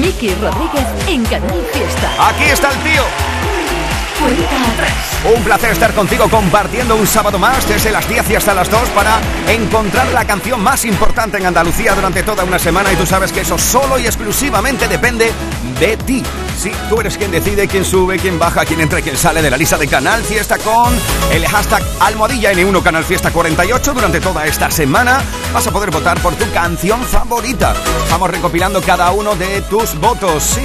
Miki Rodríguez en Canal Fiesta. Aquí está el tío. Un placer estar contigo compartiendo un sábado más desde las 10 y hasta las 2 para encontrar la canción más importante en Andalucía durante toda una semana y tú sabes que eso solo y exclusivamente depende de ti. Sí, tú eres quien decide quién sube, quién baja, quién entra y quién sale de la lista de Canal Fiesta con el hashtag almohadilla N1 Canal Fiesta 48 durante toda esta semana. Vas a poder votar por tu canción favorita. Vamos recopilando cada uno de tus votos. Sí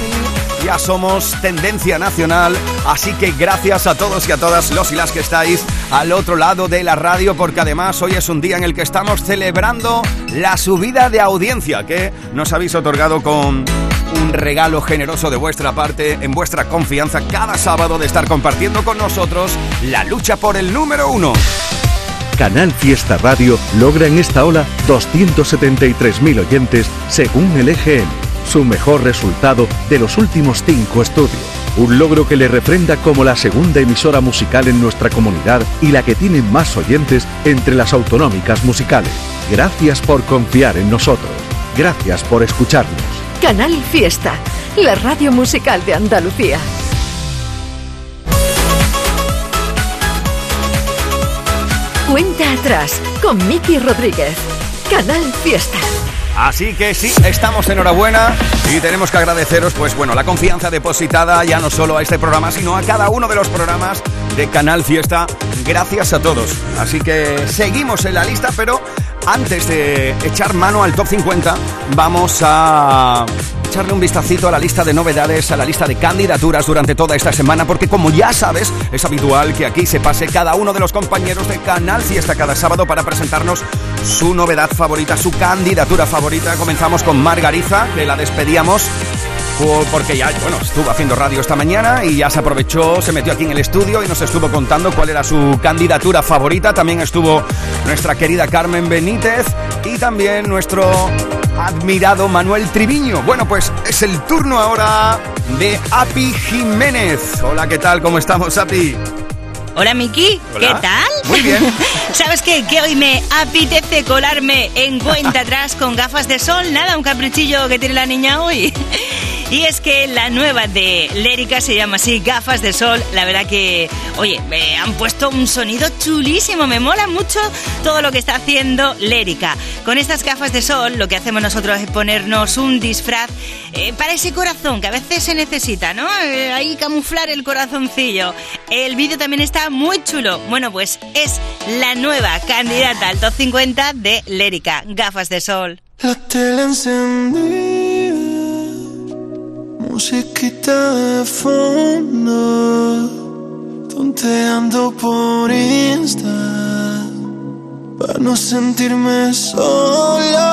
ya somos tendencia nacional, así que gracias a todos y a todas los y las que estáis al otro lado de la radio, porque además hoy es un día en el que estamos celebrando la subida de audiencia que nos habéis otorgado con un regalo generoso de vuestra parte, en vuestra confianza cada sábado de estar compartiendo con nosotros la lucha por el número uno. Canal Fiesta Radio logra en esta ola 273.000 oyentes según el EGM su mejor resultado de los últimos cinco estudios. Un logro que le refrenda como la segunda emisora musical en nuestra comunidad y la que tiene más oyentes entre las autonómicas musicales. Gracias por confiar en nosotros. Gracias por escucharnos. Canal Fiesta, la radio musical de Andalucía. Cuenta atrás con Miki Rodríguez. Canal Fiesta. Así que sí, estamos enhorabuena y tenemos que agradeceros, pues bueno, la confianza depositada ya no solo a este programa, sino a cada uno de los programas de Canal Fiesta. Gracias a todos. Así que seguimos en la lista, pero antes de echar mano al top 50, vamos a echarle un vistacito a la lista de novedades, a la lista de candidaturas durante toda esta semana, porque como ya sabes, es habitual que aquí se pase cada uno de los compañeros de Canal Fiesta cada sábado para presentarnos su novedad favorita, su candidatura favorita. Comenzamos con Margariza, que la despedíamos porque ya, bueno, estuvo haciendo radio esta mañana y ya se aprovechó, se metió aquí en el estudio y nos estuvo contando cuál era su candidatura favorita. También estuvo nuestra querida Carmen Benítez y también nuestro admirado Manuel Triviño. Bueno, pues es el turno ahora de Api Jiménez. Hola, ¿qué tal? ¿Cómo estamos, Api? Hola Miki, ¿qué tal? Muy bien. ¿Sabes qué? Que hoy me apetece colarme en cuenta atrás con gafas de sol. Nada, un caprichillo que tiene la niña hoy. Y es que la nueva de Lérica se llama así, Gafas de Sol. La verdad que, oye, me han puesto un sonido chulísimo. Me mola mucho todo lo que está haciendo Lérica. Con estas gafas de sol, lo que hacemos nosotros es ponernos un disfraz eh, para ese corazón que a veces se necesita, ¿no? Eh, ahí camuflar el corazoncillo. El vídeo también está muy chulo. Bueno, pues es la nueva candidata al top 50 de Lérica, Gafas de Sol. La tele musiquita de fondo, tonteando por Insta, para no sentirme solo.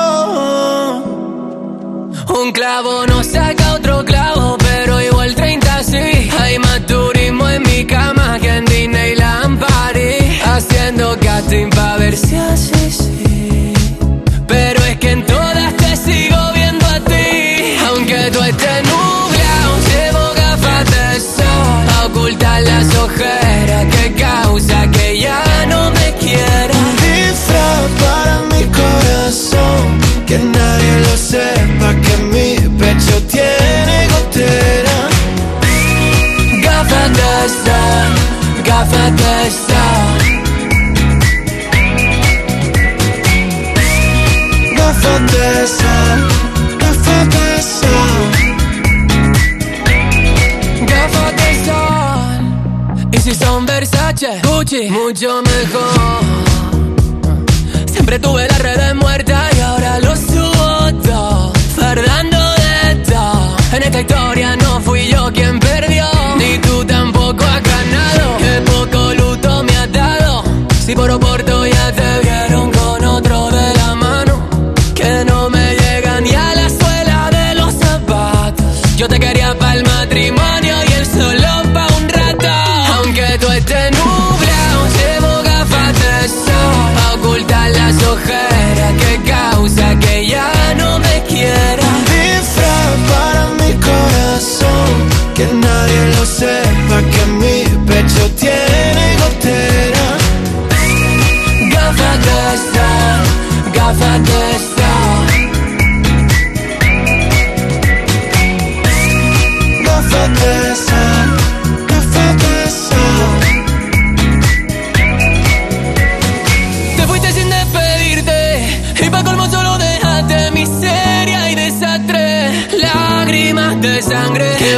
Un clavo no saca otro clavo, pero igual 30 sí. Hay más turismo en mi cama que en Disneyland Paris, haciendo casting para ver si así causa que ya no me quiera. Un disfraz para mi corazón, que nadie lo sepa que mi pecho tiene gotera. Gafas de sol, gafas de sol. Gafas de sol, Mucho mejor. Siempre tuve la red muerta y ahora lo subo todo. Fernando de todo. En esta historia no fui yo quien perdió, ni tú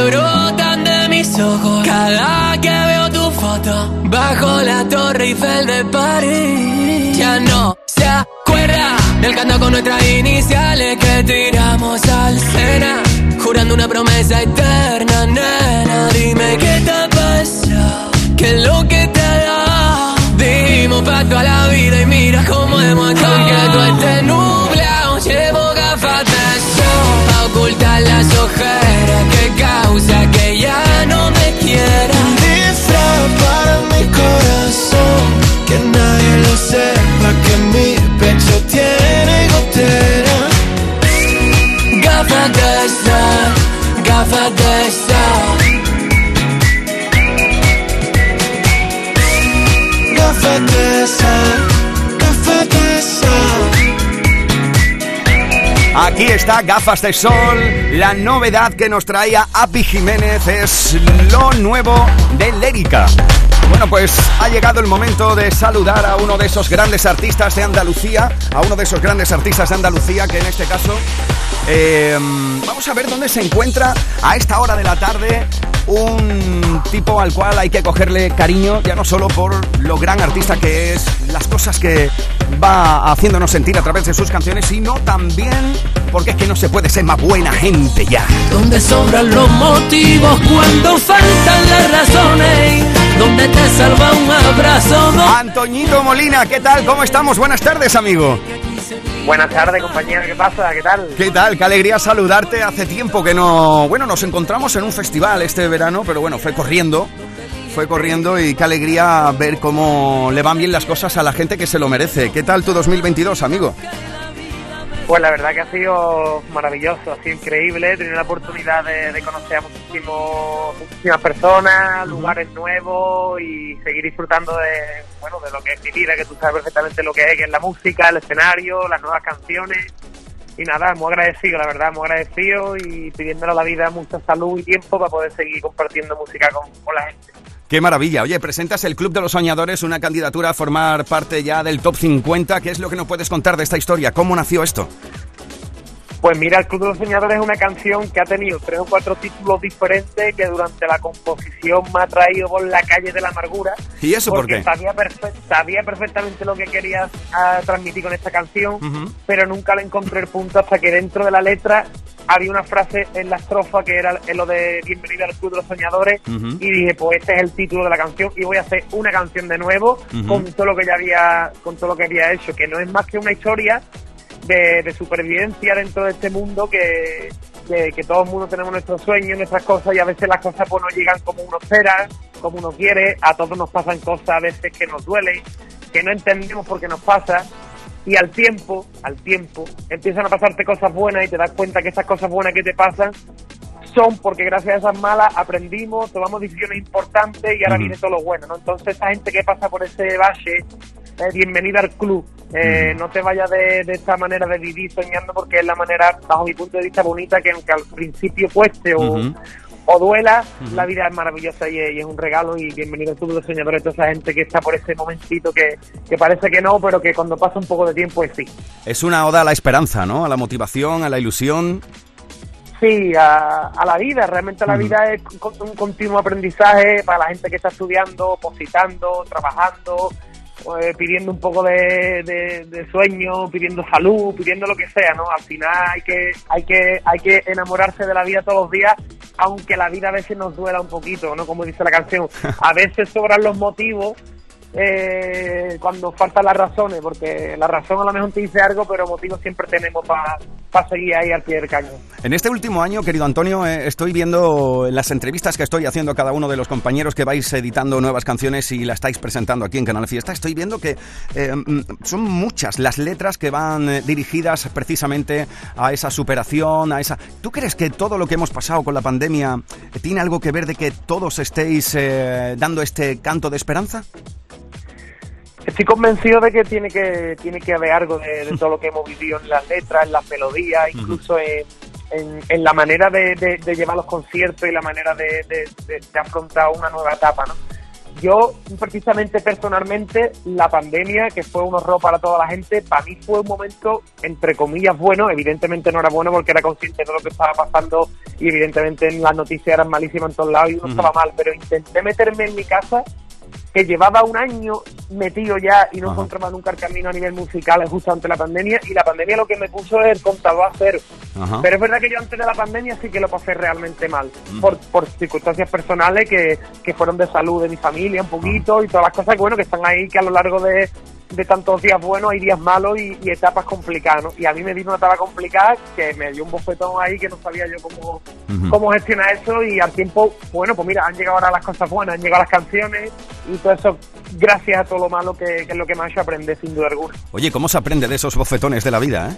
brotan de mis ojos. Cada que veo tu foto bajo la torre Eiffel de París. Ya no se acuerda del canto con nuestras iniciales que tiramos al Sena. Jurando una promesa eterna, Aquí está Gafas de Sol. La novedad que nos traía Api Jiménez es lo nuevo de Lérica. Bueno, pues ha llegado el momento de saludar a uno de esos grandes artistas de Andalucía, a uno de esos grandes artistas de Andalucía que en este caso eh, vamos a ver dónde se encuentra a esta hora de la tarde un tipo al cual hay que cogerle cariño, ya no solo por lo gran artista que es, las cosas que va haciéndonos sentir a través de sus canciones, sino también porque es que no se puede ser más buena gente ya. Donde sobran los motivos cuando faltan las razones. Donde te salva un abrazo. Antoñito Molina, ¿qué tal? ¿Cómo estamos? Buenas tardes, amigo. Buenas tardes, compañero. ¿Qué pasa? ¿Qué tal? ¿Qué tal? Qué alegría saludarte. Hace tiempo que no... Bueno, nos encontramos en un festival este verano, pero bueno, fue corriendo. Fue corriendo y qué alegría ver cómo le van bien las cosas a la gente que se lo merece. ¿Qué tal tu 2022, amigo? Pues la verdad que ha sido maravilloso, ha sido increíble. He tenido la oportunidad de, de conocer a muchísimo- muchísimas personas, lugares nuevos y seguir disfrutando de, bueno, de lo que es mi vida, que tú sabes perfectamente lo que es, que es la música, el escenario, las nuevas canciones. Y nada, muy agradecido, la verdad, muy agradecido y pidiéndole a la vida mucha salud y tiempo para poder seguir compartiendo música con, con la gente. Qué maravilla. Oye, presentas el Club de los Soñadores, una candidatura a formar parte ya del top 50. ¿Qué es lo que nos puedes contar de esta historia? ¿Cómo nació esto? Pues mira, El Club de los Soñadores es una canción que ha tenido tres o cuatro títulos diferentes que durante la composición me ha traído por la calle de la amargura. ¿Y eso por qué? Sabía, sabía perfectamente lo que quería ah, transmitir con esta canción, pero nunca le encontré el punto hasta que dentro de la letra había una frase en la estrofa que era lo de Bienvenida al Club de los Soñadores y dije, pues este es el título de la canción y voy a hacer una canción de nuevo con todo lo que ya había, con todo lo que había hecho, que no es más que una historia de, de supervivencia dentro de este mundo que, que, que todo el mundo tenemos nuestros sueños, nuestras cosas y a veces las cosas pues no llegan como uno espera, como uno quiere, a todos nos pasan cosas a veces que nos duelen, que no entendemos por qué nos pasa y al tiempo, al tiempo, empiezan a pasarte cosas buenas y te das cuenta que esas cosas buenas que te pasan son porque gracias a esas malas aprendimos, tomamos decisiones importantes y ahora Ujú. viene todo lo bueno, ¿no? Entonces esa gente que pasa por ese valle, eh, bienvenida al club. Eh, No te vayas de, de esta manera de vivir soñando porque es la manera, bajo mi punto de vista, bonita que aunque al principio cueste o, o duela, la vida es maravillosa y es, y es un regalo y bienvenido al club de los soñadores, toda esa gente que está por ese momentito que, que parece que no, pero que cuando pasa un poco de tiempo es sí. Es una oda a la esperanza, ¿no? A la motivación, a la ilusión. Sí, a, a la vida. Realmente la vida es un continuo aprendizaje para la gente que está estudiando, positando, trabajando, eh, pidiendo un poco de, de- de sueño, pidiendo salud, pidiendo lo que sea, ¿no? Al final hay que, hay que, hay que enamorarse de la vida todos los días, aunque la vida a veces nos duela un poquito, ¿no? Como dice la canción. A veces sobran los motivos eh, cuando faltan las razones, porque la razón a lo mejor te dice algo, pero motivos siempre tenemos para seguir ahí al pie del cañón. En este último año, querido Antonio, eh, estoy viendo en las entrevistas que estoy haciendo a cada uno de los compañeros que vais editando nuevas canciones y la estáis presentando aquí en Canal Fiesta. Estoy viendo que eh, mm, son muchas las letras que van dirigidas precisamente a esa superación, a esa. ¿Tú crees que todo lo que hemos pasado con la pandemia tiene algo que ver de que todos estéis dando este canto de esperanza? Estoy convencido de que tiene que tiene que haber algo de, de todo lo que hemos vivido en las letras, en las melodías, incluso en, en- en la manera de, de- de llevar los conciertos y la manera de afrontar una nueva etapa, ¿no? Yo, precisamente personalmente, la pandemia, que fue un horror para toda la gente, para mí fue un momento, entre comillas, bueno. Evidentemente no era bueno porque era consciente de lo que estaba pasando y evidentemente las noticias eran malísimas en todos lados y uno estaba mal, pero intenté meterme en mi casa que llevaba un año metido ya y no Ajá. encontraba nunca el camino a nivel musical justo antes de la pandemia y la pandemia lo que me puso es el contador a cero. Ajá. Pero es verdad que yo antes de la pandemia sí que lo pasé realmente mal, por, por circunstancias personales que, que fueron de salud de mi familia un poquito y todas las cosas que bueno que están ahí que a lo largo de, de tantos días buenos hay días malos y, y etapas complicadas, ¿no? Y a mí me vino una etapa complicada que me dio un bofetón ahí que no sabía yo cómo, cómo gestionar eso y al tiempo, bueno, pues mira, han llegado ahora las cosas buenas, han llegado las canciones y todo eso gracias a todo lo malo que, que es lo que me ha hecho aprender sin duda alguna. Oye, ¿cómo se aprende de esos bofetones de la vida, eh?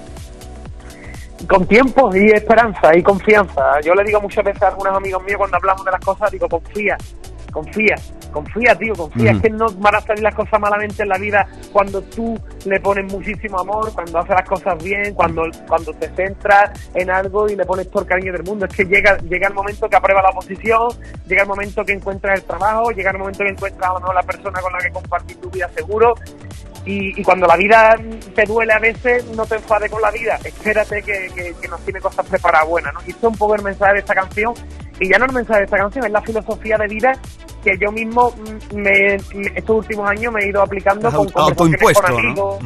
Con tiempo y esperanza y confianza. Yo le digo muchas veces a algunos amigos míos cuando hablamos de las cosas, digo, confía, confía, confía, tío, confía. Ujú. Es que no van a salir las cosas malamente en la vida cuando tú le pones muchísimo amor, cuando haces las cosas bien, cuando, cuando te centras en algo y le pones todo el cariño del mundo. Es que llega, llega el momento que aprueba la oposición, llega el momento que encuentras el trabajo, llega el momento que encuentras a lo mejor la persona con la que compartir tu vida seguro. Y, y cuando la vida te duele a veces, no te enfades con la vida. Espérate que, que- que nos tiene cosas preparadas buenas, ¿no? Y esto es un poco el mensaje de esta canción. Y ya no el mensaje de esta canción, es la filosofía de vida que yo mismo mm, me, me- estos últimos años me he ido aplicando con conversaciones con amigos.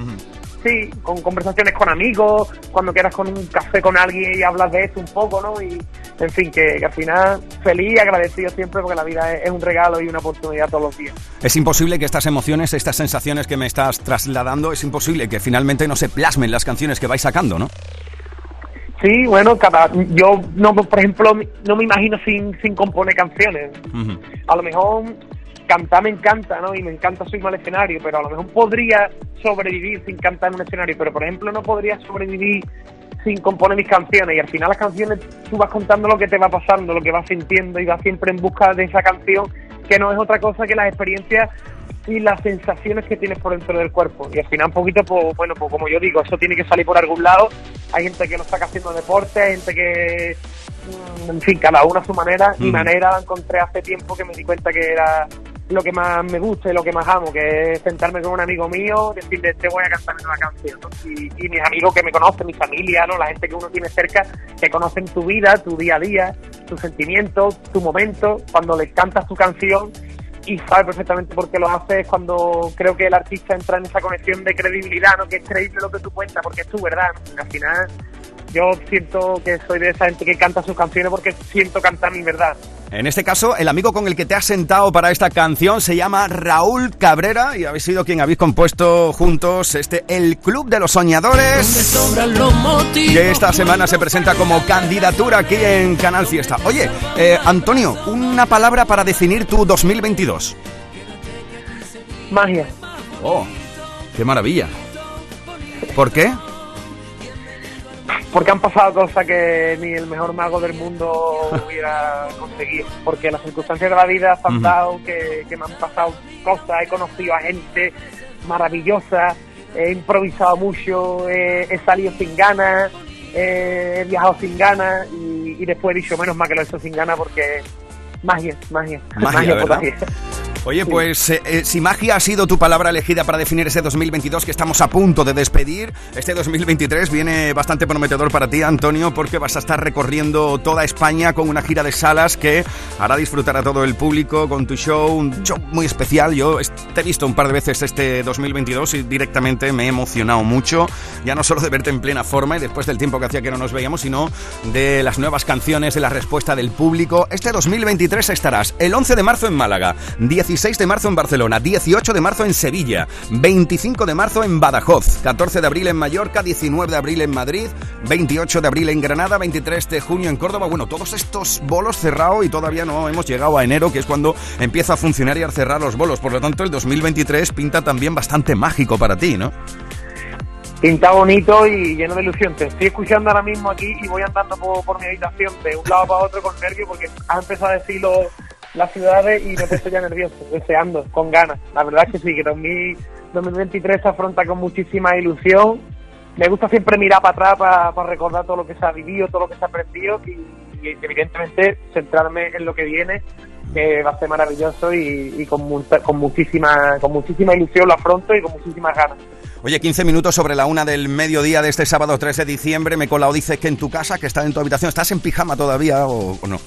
Sí, con conversaciones con amigos, cuando quieras con un café con alguien y hablas de esto un poco, ¿no? Y, en fin, que, que al final feliz y agradecido siempre porque la vida es, es un regalo y una oportunidad todos los días. Es imposible que estas emociones, estas sensaciones que me estás trasladando, es imposible que finalmente no se plasmen las canciones que vais sacando, ¿no? Sí, bueno, cada, yo no, por ejemplo, no me imagino sin, sin componer canciones. A lo mejor cantar me encanta, ¿no? Y me encanta subirme al escenario, pero a lo mejor podría sobrevivir sin cantar en un escenario, pero por ejemplo no podría sobrevivir sin componer mis canciones y al final las canciones tú vas contando lo que te va pasando, lo que vas sintiendo y vas siempre en busca de esa canción que no es otra cosa que las experiencias y las sensaciones que tienes por dentro del cuerpo. Y al final un poquito, pues bueno, pues como yo digo, eso tiene que salir por algún lado. Hay gente que lo saca haciendo deporte, hay gente que, mm, en fin, cada uno a su manera. Mi Ujú. manera la encontré hace tiempo que me di cuenta que era lo que más me gusta y lo que más amo, que es sentarme con un amigo mío, decirle, te voy a cantar una canción. ¿no? Y, y mis amigos que me conocen, mi familia, ¿no? la gente que uno tiene cerca, que conocen tu vida, tu día a día, tus sentimientos, tu momento, cuando le cantas tu canción y sabe perfectamente por qué lo hace, es cuando creo que el artista entra en esa conexión de credibilidad, ¿no? que es creíble lo que tú cuentas, porque es tu verdad. Al final yo siento que soy de esa gente que canta sus canciones porque siento cantar mi verdad. En este caso, el amigo con el que te has sentado para esta canción se llama Raúl Cabrera y habéis sido quien habéis compuesto juntos este El Club de los Soñadores. que esta semana se presenta como candidatura aquí en Canal Fiesta. Oye, eh, Antonio, una palabra para definir tu 2022. Magia. Oh, qué maravilla. ¿Por qué? Porque han pasado cosas que ni el mejor mago del mundo hubiera conseguido. Porque las circunstancias de la vida han dado, que, que me han pasado cosas, he conocido a gente maravillosa, he improvisado mucho, he, he salido sin ganas, he viajado sin ganas y, y después he dicho, menos mal que lo he hecho sin ganas porque magia, magia, Magia, ¿verdad? Oye, pues eh, eh, si magia ha sido tu palabra elegida para definir ese 2022 que estamos a punto de despedir, este 2023 viene bastante prometedor para ti, Antonio, porque vas a estar recorriendo toda España con una gira de salas que hará disfrutar a todo el público con tu show, un show muy especial. Yo te he visto un par de veces este 2022 y directamente me he emocionado mucho, ya no solo de verte en plena forma y después del tiempo que hacía que no nos veíamos, sino de las nuevas canciones, de la respuesta del público. Este 2023 estarás el 11 de marzo en Málaga, 16 de marzo en Barcelona, 18 de marzo en Sevilla, 25 de marzo en Badajoz, 14 de abril en Mallorca, 19 de abril en Madrid, 28 de abril en Granada, 23 de junio en Córdoba. Bueno, todos estos bolos cerrados y todavía no hemos llegado a enero, que es cuando empieza a funcionar y a cerrar los bolos. Por lo tanto, el 2023 pinta también bastante mágico para ti, ¿no? Pinta bonito y lleno de ilusión. Te estoy escuchando ahora mismo aquí y voy andando por, mi habitación de un lado para otro con nervios porque has empezado a decir lo- las ciudades y me he puesto ya nervioso, deseando, con ganas. La verdad es que sí, que 2000 2023 se afronta con muchísima ilusión. Me gusta siempre mirar para atrás para, recordar todo lo que se ha vivido, todo lo que se ha aprendido y, evidentemente centrarme en lo que viene que va a ser maravilloso y, con, mu- con muchísima con muchísima ilusión lo afronto y con muchísimas ganas. Oye, 15 minutos sobre la una del mediodía de este sábado 3 de diciembre. Me he colado, dices que en tu casa, que está en tu habitación, ¿estás en pijama todavía o no?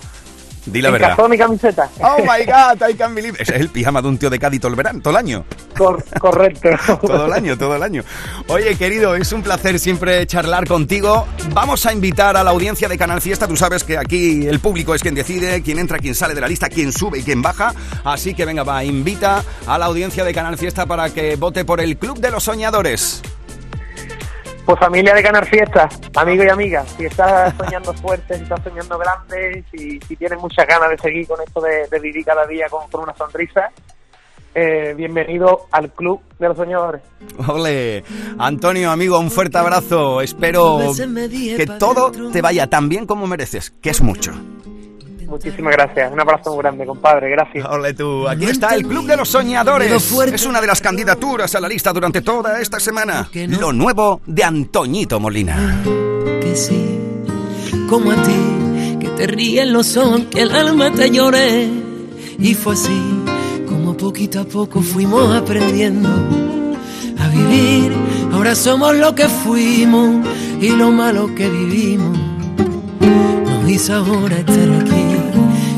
Di la verdad. Encajó mi camiseta. Oh my god, I can't believe. Ese es el pijama de un tío de Cádiz todo el verano, todo el año. Cor- correcto. Todo el año, todo el año. Oye, querido, es un placer siempre charlar contigo. Vamos a invitar a la audiencia de Canal Fiesta. Tú sabes que aquí el público es quien decide, quién entra, quién sale de la lista, quién sube y quién baja. Así que venga, va, invita a la audiencia de Canal Fiesta para que vote por el Club de los Soñadores. Pues familia de Canar Fiesta, amigos y amigas, si estás soñando fuerte, si estás soñando grande, si, si tienes muchas ganas de seguir con esto de, de vivir cada día con, con una sonrisa, eh, bienvenido al Club de los Soñadores. Ole, Antonio, amigo, un fuerte abrazo. Espero que todo te vaya tan bien como mereces, que es mucho. Muchísimas gracias, un abrazo muy grande, compadre, gracias. Ole tú, aquí está el Club de los Soñadores. Es una de las candidaturas a la lista durante toda esta semana. Lo nuevo de Antoñito Molina. que sí, como a ti, que te ríen los ojos, que el alma te lloré. Y fue así, como poquito a poco fuimos aprendiendo a vivir. Ahora somos lo que fuimos y lo malo que vivimos. Nos hizo ahora estar aquí.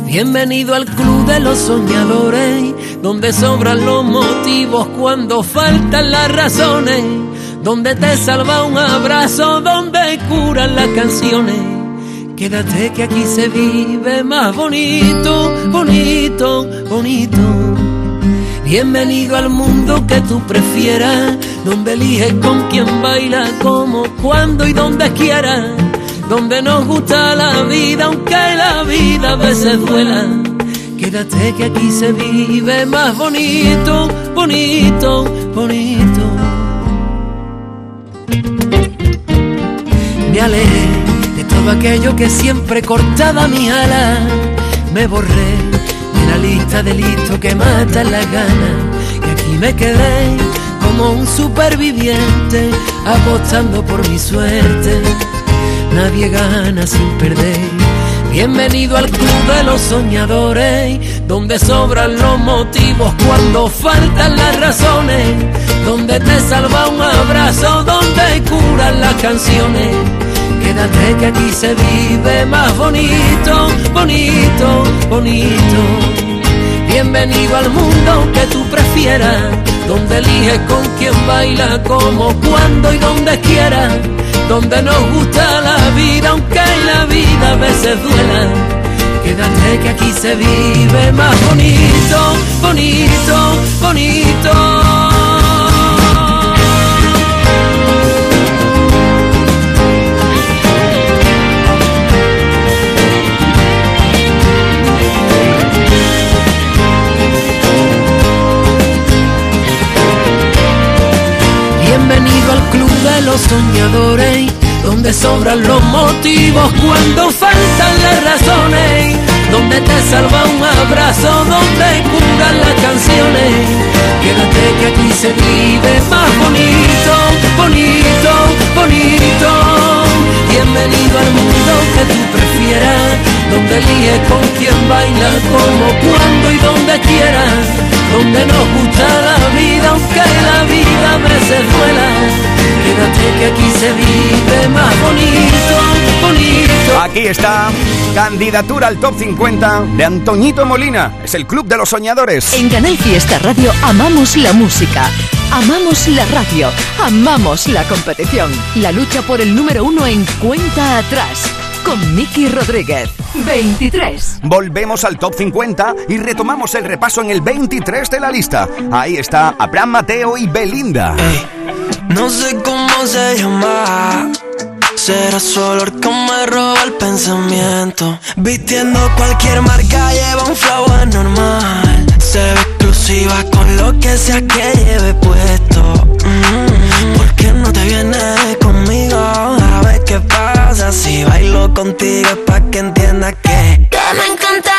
Bienvenido al club de los soñadores, donde sobran los motivos cuando faltan las razones, donde te salva un abrazo, donde curan las canciones. Quédate que aquí se vive más bonito, bonito, bonito. Bienvenido al mundo que tú prefieras, donde eliges con quién baila, como, cuándo y donde quieras, donde nos gusta la vida, aunque la vida a veces duela. Quédate que aquí se vive más bonito, bonito, bonito. Me alejé de todo aquello que siempre cortaba mi ala. Me borré de la lista de listos que matan la gana. Y aquí me quedé como un superviviente apostando por mi suerte. Nadie gana sin perder. Bienvenido al club de los soñadores, donde sobran los motivos cuando faltan las razones, donde te salva un abrazo, donde curan las canciones. Quédate que aquí se vive más bonito, bonito, bonito. Bienvenido al mundo que tú prefieras, donde eliges con quién baila, como, cuándo y donde quieras, donde nos gusta la vida, aunque la vida a veces duela. Quédate que aquí se vive más bonito, bonito, bonito. De los soñadores, donde sobran los motivos cuando faltan las razones, donde te salva un abrazo, donde curan las canciones. Quédate que aquí se vive más bonito, Aquí está, candidatura al top 50 de Antoñito Molina. Es el Club de los Soñadores. En Canal Fiesta Radio amamos la música, amamos la radio, amamos la competición. La lucha por el número uno en cuenta atrás. Con Miki Rodríguez. 23. Volvemos al top 50 y retomamos el repaso en el 23 de la lista. Ahí está Abraham Mateo y Belinda. No sé cómo se llama. Será su olor que me roba el pensamiento. Vistiendo cualquier marca, lleva un flow anormal. Se ve exclusiva con lo que sea que lleve puesto. Mm, ¿Por qué no te vienes conmigo? A ver qué pasa si bailo contigo. es Pa' que entiendas que. Que me encantaría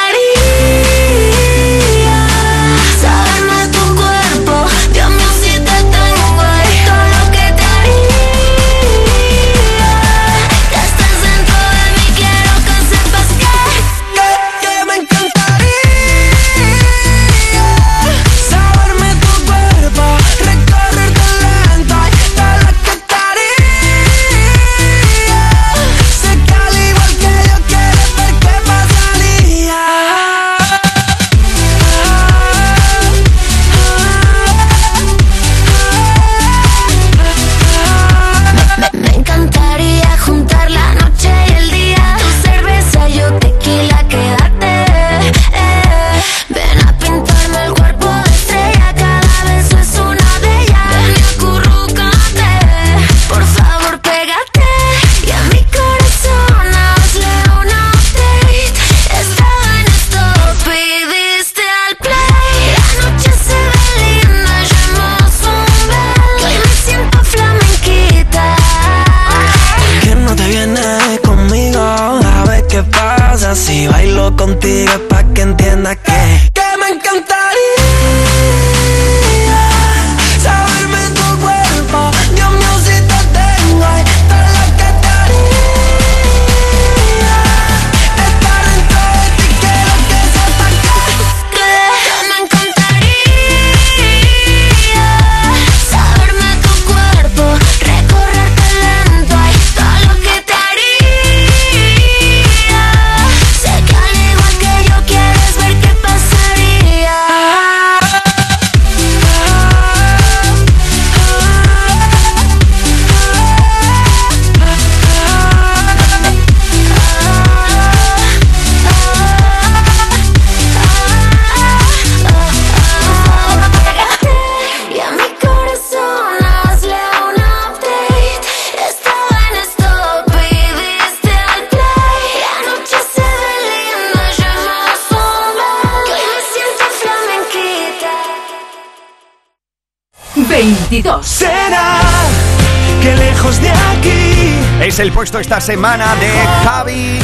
puesto esta semana de Javi.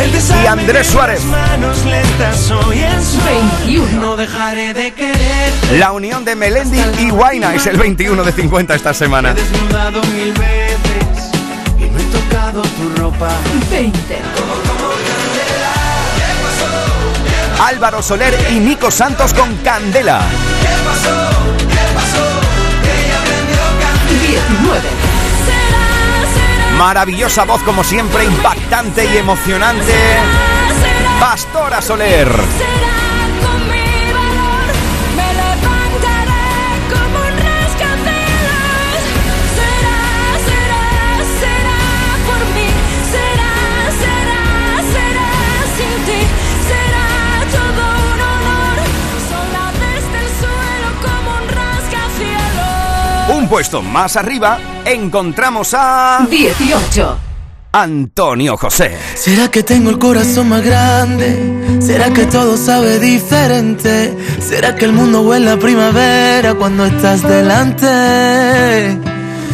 el Y Andrés Suárez. manos lentas hoy en su 21. no dejaré de querer La unión de Melendi y Guaina es el 21 de 50 esta semana. desnudado mil veces y no he tocado tu ropa 20. Álvaro Soler y Nico Santos con Candela. 19. Maravillosa voz como siempre, impactante y emocionante. Pastora Soler. Un puesto más arriba encontramos a 18. Antonio José. ¿Será que tengo el corazón más grande? ¿Será que todo sabe diferente? ¿Será que el mundo huele a primavera cuando estás delante?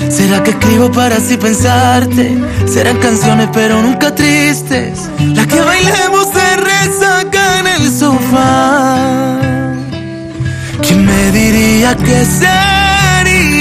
¿Será que escribo para así pensarte? Serán canciones pero nunca tristes. Las que bailemos se resaca en el sofá. ¿Quién me diría que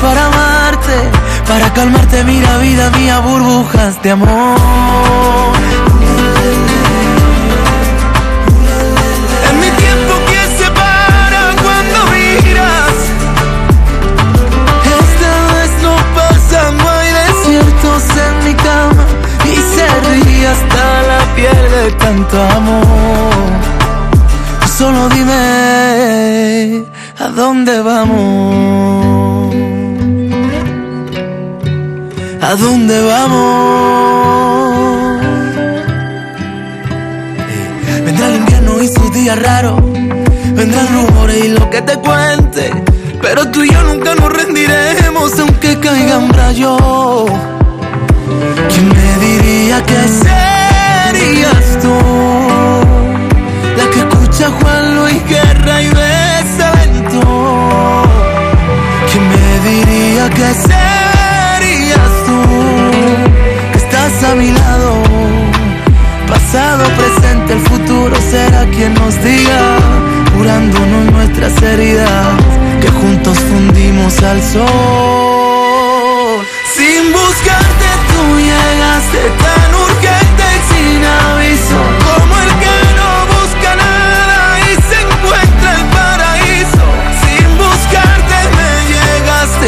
Para amarte, para calmarte, mira vida mía, burbujas de amor. En mi tiempo que se para cuando miras Esta vez no hay desiertos en mi cama Y se ríe hasta la piel de tanto amor Solo dime a dónde vamos ¿A dónde vamos? Vendrá el invierno y sus días raros. Vendrán rumores y lo que te cuente. Pero tú y yo nunca nos rendiremos aunque caigan rayos. ¿Quién me diría que serías tú? La que escucha a Juan Luis Guerra y besa diría que serías tú? Estás a mi lado. Pasado, presente, el futuro será quien nos diga, curándonos nuestras heridas, que juntos fundimos al sol.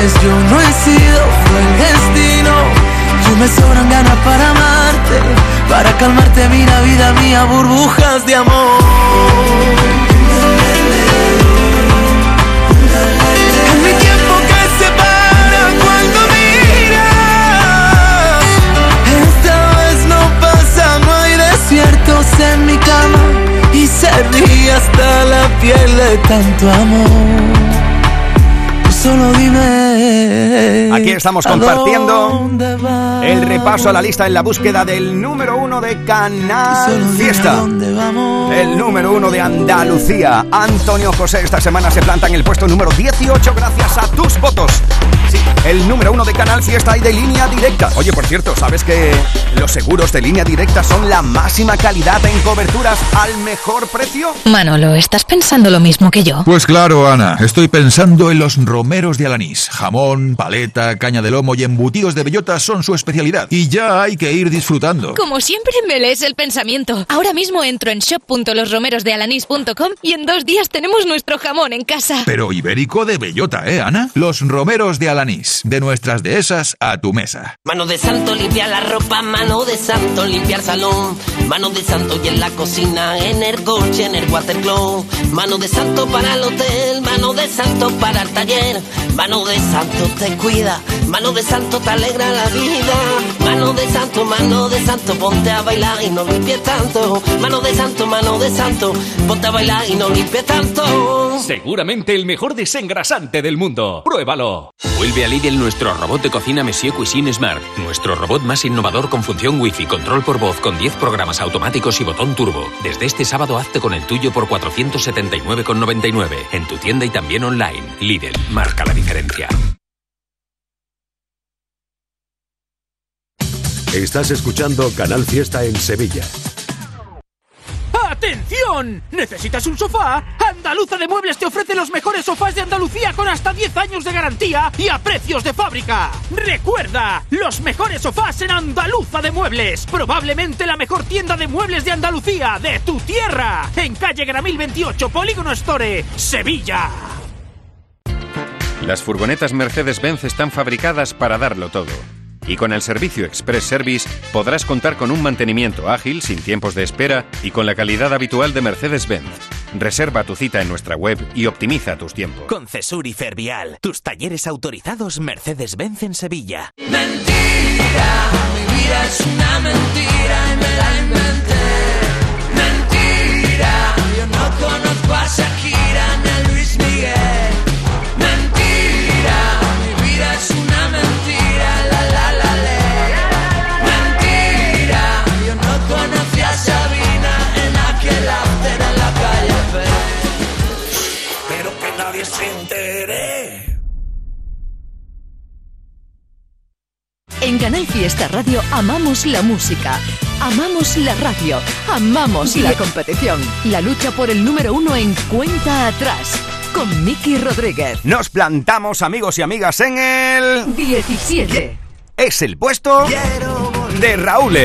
yo no he sido, fue el destino. Yo me sobran ganas para amarte, para calmarte, mira vida mía, burbujas de amor. En mi tiempo que se para cuando miras, esta vez no pasa, no hay desiertos en mi cama y se ríe hasta la piel de tanto amor. Solo dime. Aquí estamos ¿a compartiendo? El repaso a la lista en la búsqueda del número uno de Canal Fiesta. El número uno de Andalucía, Antonio José, esta semana se planta en el puesto número 18 gracias a tus votos. Sí, el número uno de Canal Fiesta y de línea directa. Oye, por cierto, ¿sabes que los seguros de línea directa son la máxima calidad en coberturas al mejor precio? Manolo, ¿estás pensando lo mismo que yo? Pues claro, Ana, estoy pensando en los romeros de Alanís. Jamón, paleta, caña de lomo y embutidos de bellota son su especialidad. Y ya hay que ir disfrutando. Como siempre me lees el pensamiento. Ahora mismo entro en shop.losromerosdealanís.com y en dos días tenemos nuestro jamón en casa. Pero ibérico de bellota, ¿eh, Ana? Los romeros de Alanís. De nuestras dehesas a tu mesa. Mano de santo limpia la ropa, mano de santo limpiar salón, mano de santo y en la cocina, en el coche, en el watercloak, mano de santo para el hotel, mano de santo para el taller, mano de santo te cuida, mano de santo te alegra la vida, mano de santo, mano de santo, ponte a bailar y no limpies tanto, mano de santo, mano de santo, ponte a bailar y no limpies tanto. Seguramente el mejor desengrasante del mundo. Pruébalo. Vuelve a Lidl nuestro robot de cocina Monsieur Cuisine Smart. Nuestro robot más innovador con función Wi-Fi, control por voz, con 10 programas automáticos y botón turbo. Desde este sábado hazte con el tuyo por 479,99 en tu tienda y también online. Lidl, marca la diferencia. Estás escuchando Canal Fiesta en Sevilla. ¿Necesitas un sofá? Andaluza de Muebles te ofrece los mejores sofás de Andalucía con hasta 10 años de garantía y a precios de fábrica. Recuerda, los mejores sofás en Andaluza de Muebles. Probablemente la mejor tienda de muebles de Andalucía, de tu tierra. En calle Gramil 28, Polígono Store, Sevilla. Las furgonetas Mercedes-Benz están fabricadas para darlo todo. Y con el servicio Express Service podrás contar con un mantenimiento ágil, sin tiempos de espera y con la calidad habitual de Mercedes-Benz. Reserva tu cita en nuestra web y optimiza tus tiempos. Con Cesur y Fervial, tus talleres autorizados Mercedes-Benz en Sevilla. Mentira, mi vida es una mentira y me la inventé. Mentira, yo no conozco a Shakira ni a Luis Miguel. En Canal Fiesta Radio amamos la música, amamos la radio, amamos la competición. La lucha por el número uno en cuenta atrás. Con Miki Rodríguez. Nos plantamos, amigos y amigas, en el 17. Es el puesto de Raúl.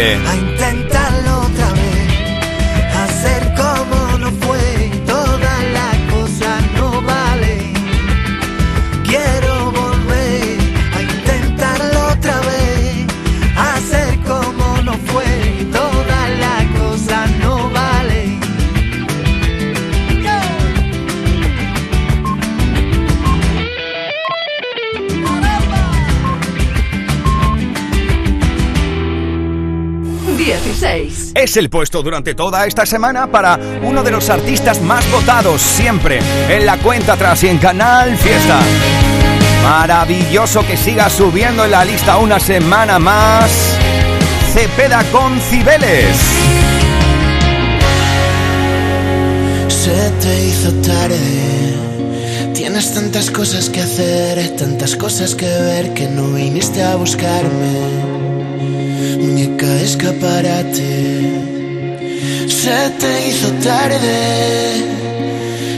Es el puesto durante toda esta semana para uno de los artistas más votados siempre en la cuenta atrás y en Canal Fiesta. Maravilloso que siga subiendo en la lista una semana más. Cepeda con Cibeles. Se te hizo tarde. Tienes tantas cosas que hacer, tantas cosas que ver que no viniste a buscarme. Muñeca escaparate. Se te hizo tarde.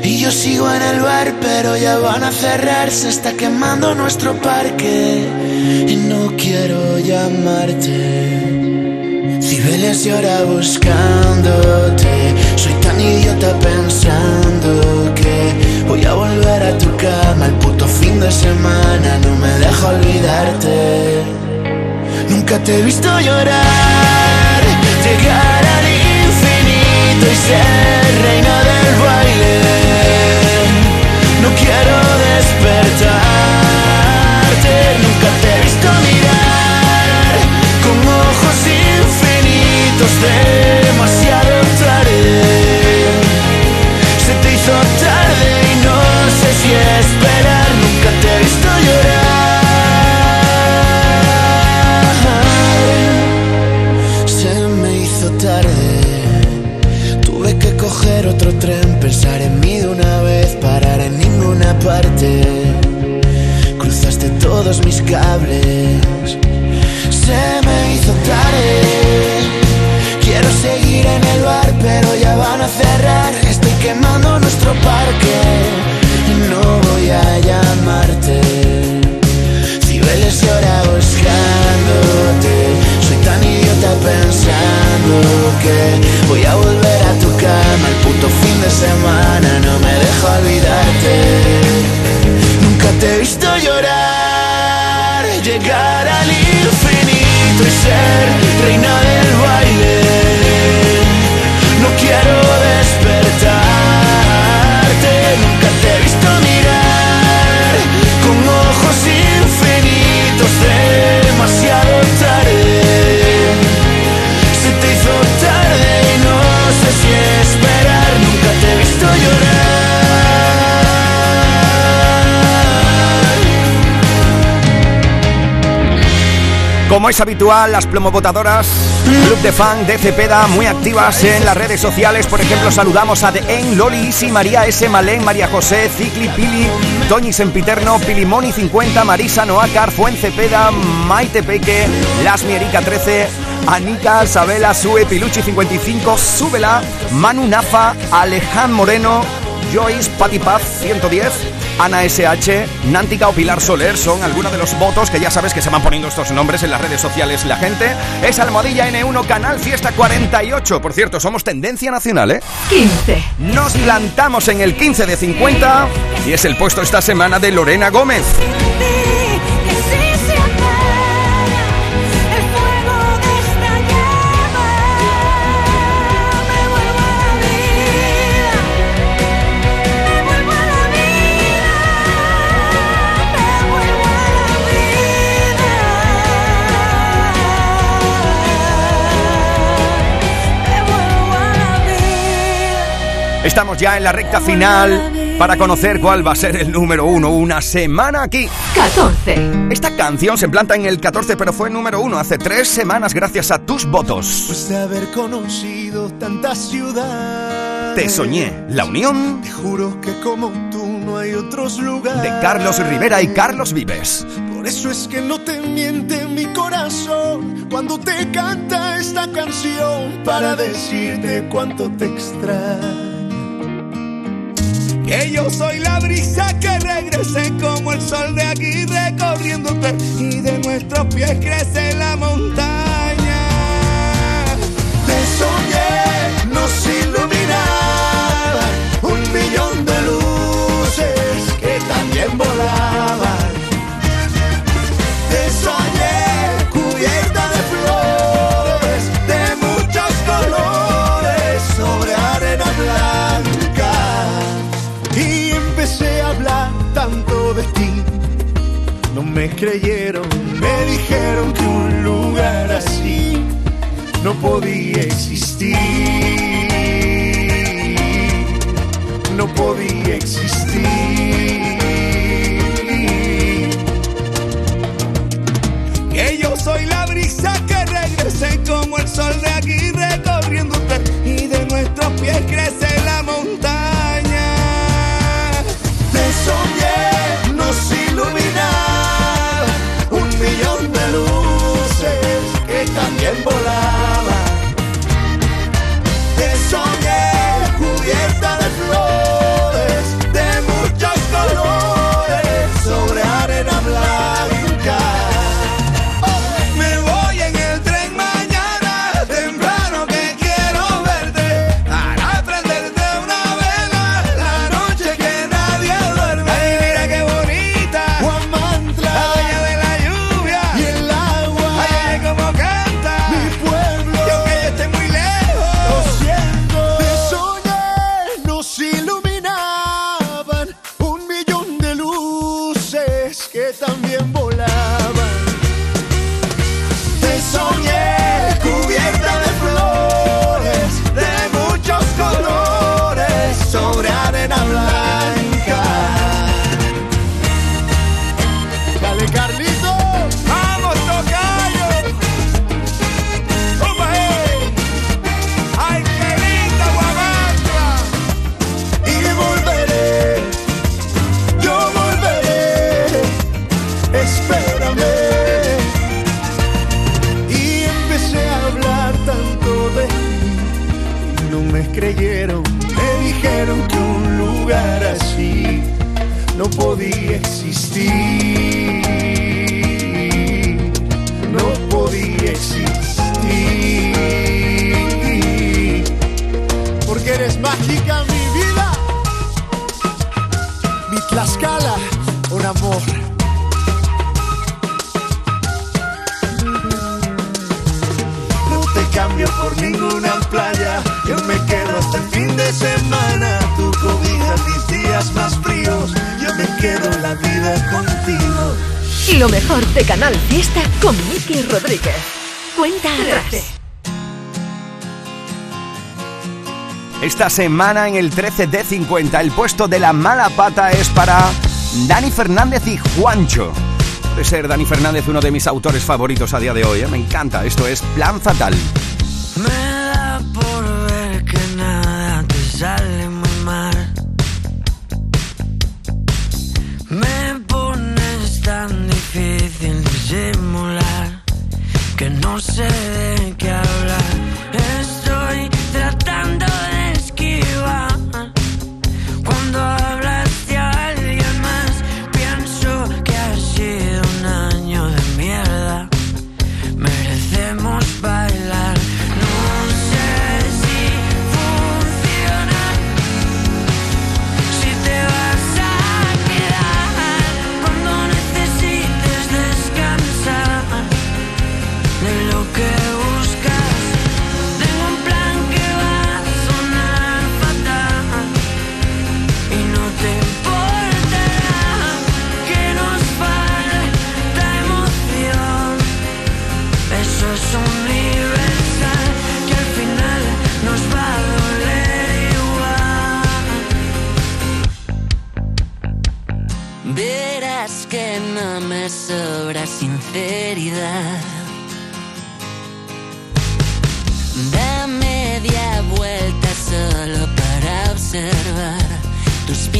Y yo sigo en el bar, pero ya van a cerrar. Se está quemando nuestro parque. Y no quiero llamarte. Cibeles llora buscándote. Soy tan idiota pensando que voy a volver a tu cama el puto fin de semana. No me deja olvidarte. Nunca te he visto llorar, llegar al infinito y ser reina del baile. No quiero despertarte, nunca te he visto mirar con ojos infinitos, demasiado otro tren, pensar en mí de una vez, parar en ninguna parte. Cruzaste todos mis cables, se me hizo tarde. Quiero seguir en el bar, pero ya van a cerrar. Estoy quemando nuestro parque y no voy a llamarte. Cibeles y Como es habitual, las plomobotadoras, Club de Fan de Cepeda, muy activas en las redes sociales. Por ejemplo, saludamos a The En, Loli, Isi, María S, Malén, María José, Cicli, Pili, Toñi Sempiterno, Pilimoni 50, Marisa, Noacar, Fuencepeda, Maite Peque, Las Mierica 13, Anika, Sabela, Sue, Piluchi 55, Súbela, Manu Nafa, Aleján Moreno, Joyce, Pati Paz 110, Ana SH, Nántica o Pilar Soler son algunos de los votos que ya sabes que se van poniendo estos nombres en las redes sociales la gente. Es Almohadilla N1 Canal Fiesta 48. Por cierto, somos tendencia nacional, ¿eh? 15. Nos plantamos en el 15 de 50 y es el puesto esta semana de Lorena Gómez. Estamos ya en la recta final para conocer cuál va a ser el número uno. Una semana aquí. 14. Esta canción se planta en el 14, pero fue número uno hace tres semanas gracias a tus votos. Después de haber conocido tantas ciudades. Te soñé. La unión Te juro que como tú no hay otros lugares. de Carlos Rivera y Carlos Vives. Por eso es que no te miente mi corazón cuando te canta esta canción para decirte cuánto te extraño. Que yo soy la brisa que regrese como el sol de aquí recorriéndote y de nuestros pies crece la montaña. Te soñé, nos iluminaba No me creyeron, me dijeron que un lugar así no podía existir. No podía existir. Que yo soy la brisa que regrese como el sol de aquí recorriéndote y de nuestros pies crece la montaña. Que Esta semana en el 13 de 50 el puesto de la mala pata es para Dani Fernández y Juancho. Puede ser Dani Fernández uno de mis autores favoritos a día de hoy. ¿eh? Me encanta. Esto es Plan Fatal.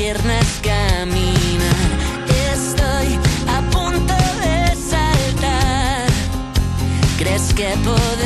piernas. Estoy a punto de saltar. ¿Crees que podré?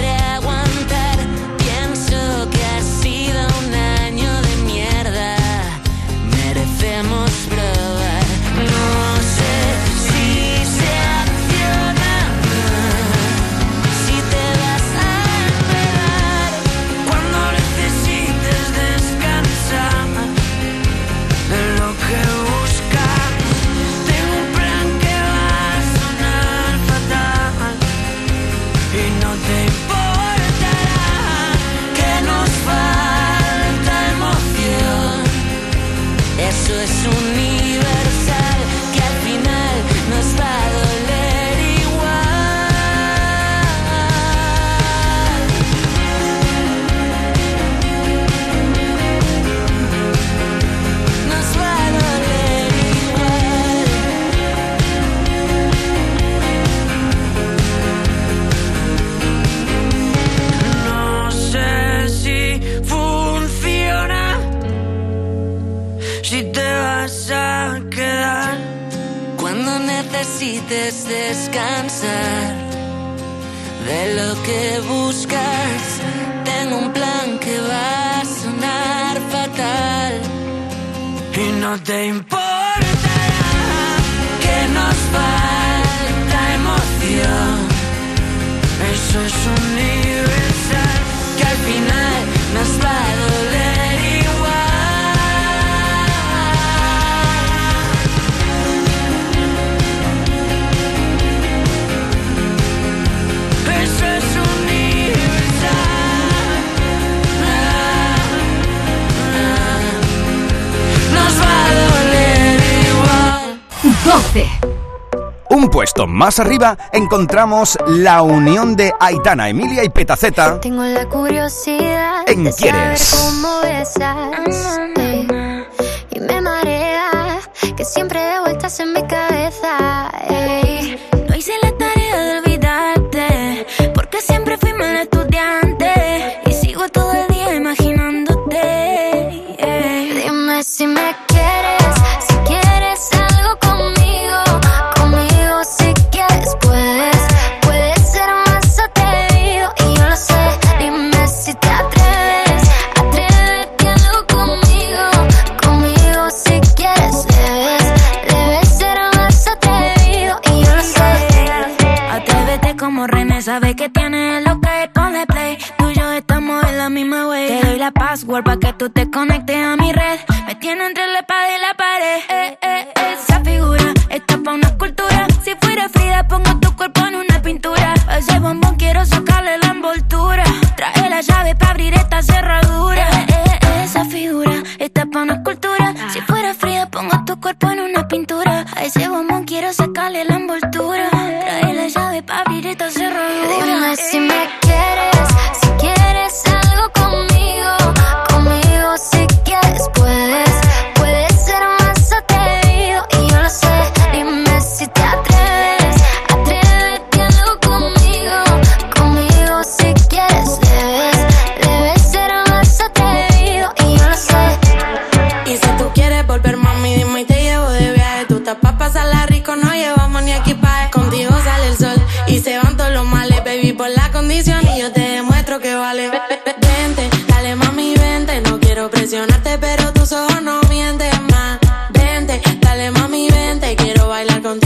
Más arriba encontramos la unión de Aitana, Emilia y Petaceta. Tengo la curiosidad en de Quieres. Saber cómo besas, eh, y me marea que siempre de vueltas en mi cara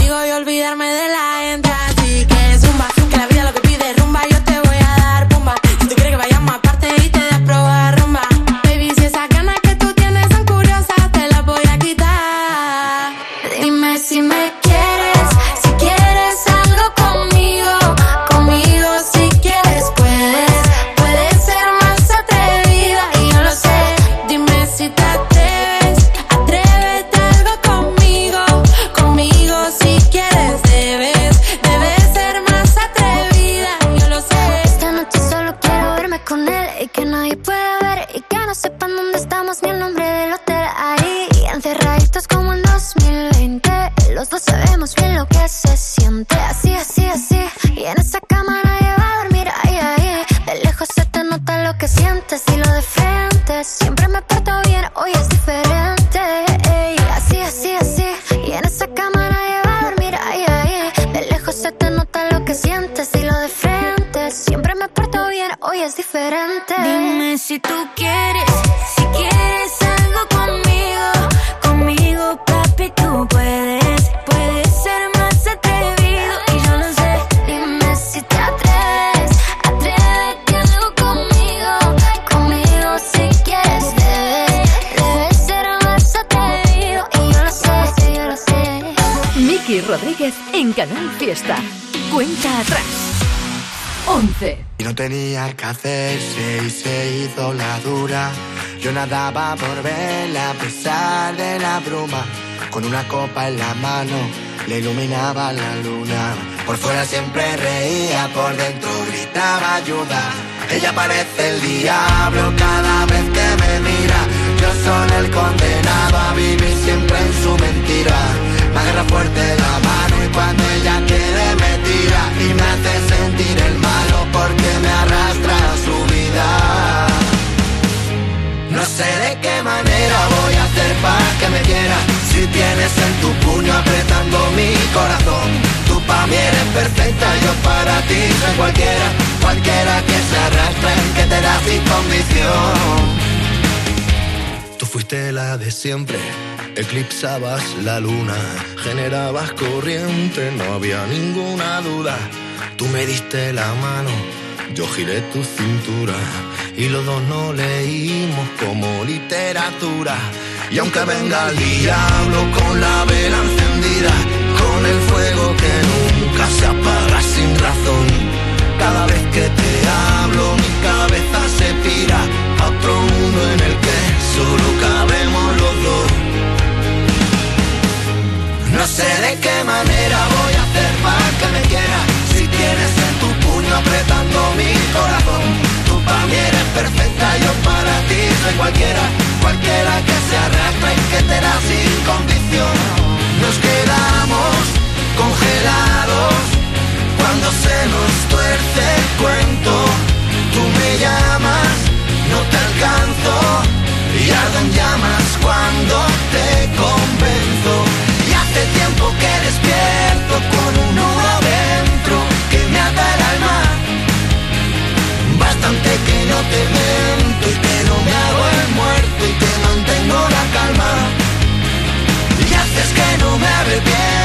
contigo y olvidarme de la gente. daba por verla a pesar de la bruma. Con una copa en la mano le iluminaba la luna. Por fuera siempre reía, por dentro gritaba ayuda. Ella parece el diablo cada vez que me mira. Yo soy el condenado a vivir siempre en su mentira. Me agarra fuerte la mano y cuando ella quiere me tira y me hace tienes en tu puño apretando mi corazón. Tú para mí eres perfecta, yo para ti soy cualquiera, cualquiera que se arrastra, que te da sin condición. Tú fuiste la de siempre. Eclipsabas la luna, generabas corriente, no había ninguna duda. Tú me diste la mano, yo giré tu cintura y los dos no leímos como literatura. Y aunque venga el diablo con la vela encendida, con el fuego que nunca se apaga sin razón, cada vez que te hablo mi cabeza se tira a otro mundo en el que solo cabemos los dos. No sé de qué manera voy a hacer para que me quieras, si tienes en tu puño apretando mi corazón para mí eres perfecta, yo para ti soy cualquiera, cualquiera que se arrastra y que te da sin condición. Nos quedamos congelados cuando se nos tuerce el cuento. Tú me llamas, no te alcanzo y ardo en llamas cuando te convenzo. Y hace tiempo que despierto te miento y que no me hago el muerto y que mantengo la calma. Y haces que no me arrepiento.